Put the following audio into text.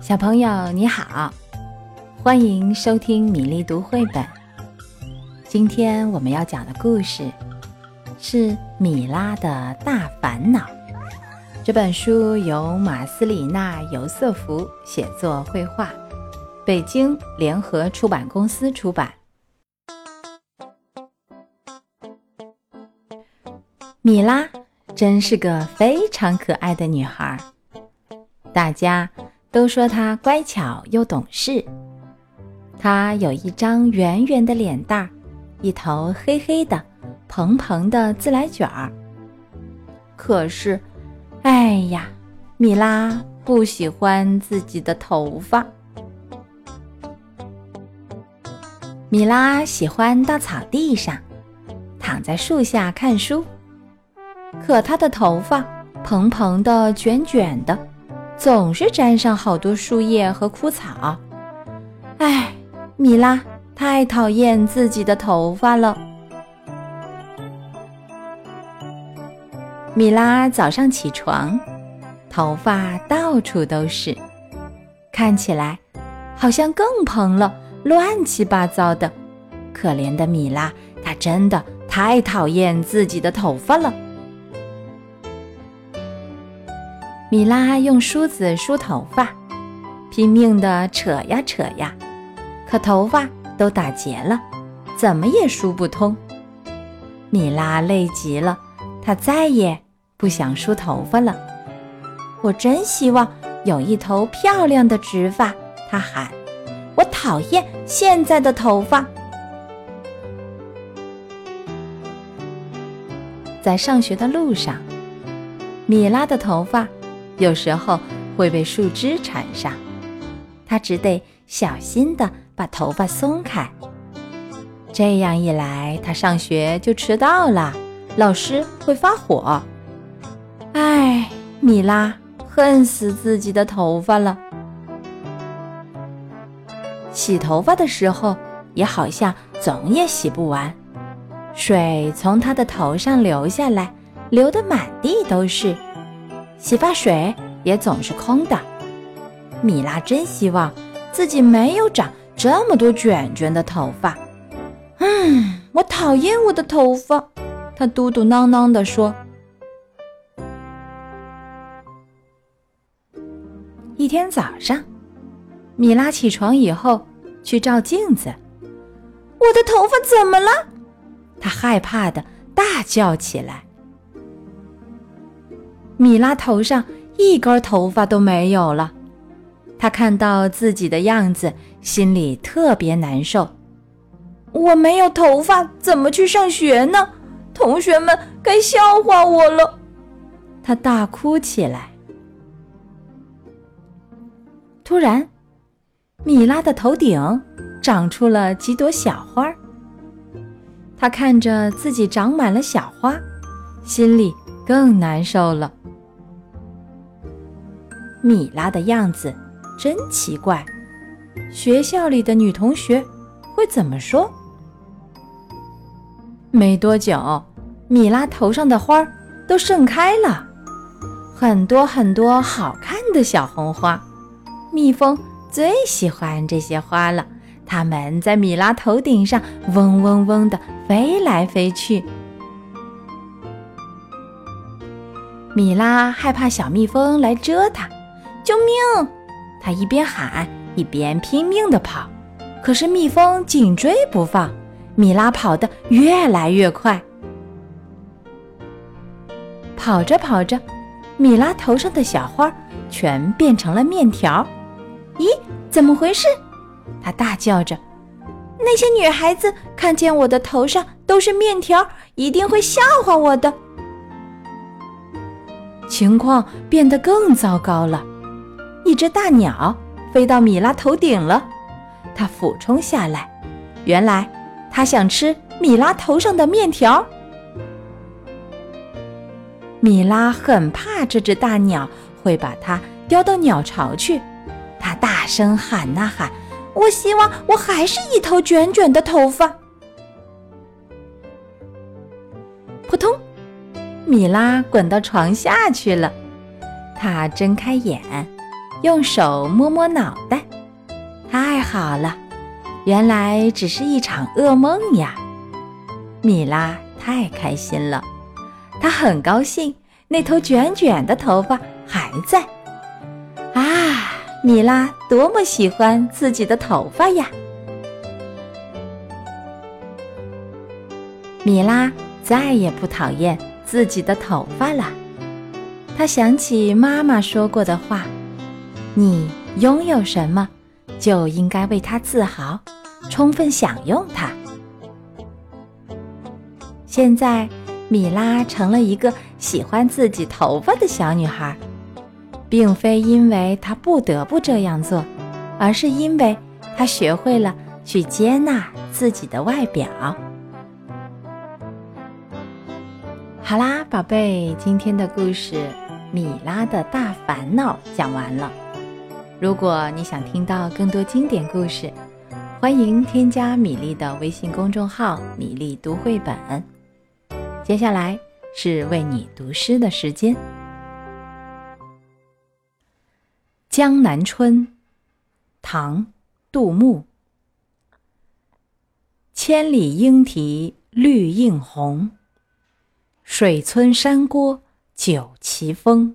小朋友你好，欢迎收听米粒读绘本。今天我们要讲的故事是《米拉的大烦恼》。这本书由马斯里纳·尤瑟夫写作绘画，北京联合出版公司出版。米拉真是个非常可爱的女孩，大家。都说她乖巧又懂事。她有一张圆圆的脸蛋儿，一头黑黑的、蓬蓬的自来卷儿。可是，哎呀，米拉不喜欢自己的头发。米拉喜欢到草地上，躺在树下看书。可她的头发蓬蓬的、卷卷的。总是沾上好多树叶和枯草，哎，米拉太讨厌自己的头发了。米拉早上起床，头发到处都是，看起来好像更蓬了，乱七八糟的。可怜的米拉，她真的太讨厌自己的头发了。米拉用梳子梳头发，拼命地扯呀扯呀，可头发都打结了，怎么也梳不通。米拉累极了，她再也不想梳头发了。我真希望有一头漂亮的直发，她喊。我讨厌现在的头发。在上学的路上，米拉的头发。有时候会被树枝缠上，他只得小心地把头发松开。这样一来，他上学就迟到了，老师会发火。唉，米拉恨死自己的头发了。洗头发的时候，也好像总也洗不完，水从他的头上流下来，流得满地都是。洗发水也总是空的，米拉真希望自己没有长这么多卷卷的头发。嗯，我讨厌我的头发，她嘟嘟囔囔地说。一天早上，米拉起床以后去照镜子，我的头发怎么了？她害怕的大叫起来。米拉头上一根头发都没有了，她看到自己的样子，心里特别难受。我没有头发，怎么去上学呢？同学们该笑话我了。她大哭起来。突然，米拉的头顶长出了几朵小花。她看着自己长满了小花，心里更难受了。米拉的样子真奇怪，学校里的女同学会怎么说？没多久，米拉头上的花都盛开了，很多很多好看的小红花。蜜蜂最喜欢这些花了，它们在米拉头顶上嗡嗡嗡地飞来飞去。米拉害怕小蜜蜂来蛰它。救命！他一边喊一边拼命地跑，可是蜜蜂紧追不放，米拉跑得越来越快。跑着跑着，米拉头上的小花全变成了面条。咦，怎么回事？她大叫着：“那些女孩子看见我的头上都是面条，一定会笑话我的。”情况变得更糟糕了。一只大鸟飞到米拉头顶了，它俯冲下来，原来它想吃米拉头上的面条。米拉很怕这只大鸟会把它叼到鸟巢去，它大声喊呐喊：“我希望我还是一头卷卷的头发。”扑通，米拉滚到床下去了。它睁开眼。用手摸摸脑袋，太好了，原来只是一场噩梦呀！米拉太开心了，她很高兴，那头卷卷的头发还在。啊，米拉多么喜欢自己的头发呀！米拉再也不讨厌自己的头发了。她想起妈妈说过的话。你拥有什么，就应该为它自豪，充分享用它。现在，米拉成了一个喜欢自己头发的小女孩，并非因为她不得不这样做，而是因为她学会了去接纳自己的外表。好啦，宝贝，今天的故事《米拉的大烦恼》讲完了。如果你想听到更多经典故事，欢迎添加米粒的微信公众号“米粒读绘本”。接下来是为你读诗的时间，《江南春》唐·杜牧。千里莺啼绿映红，水村山郭酒旗风。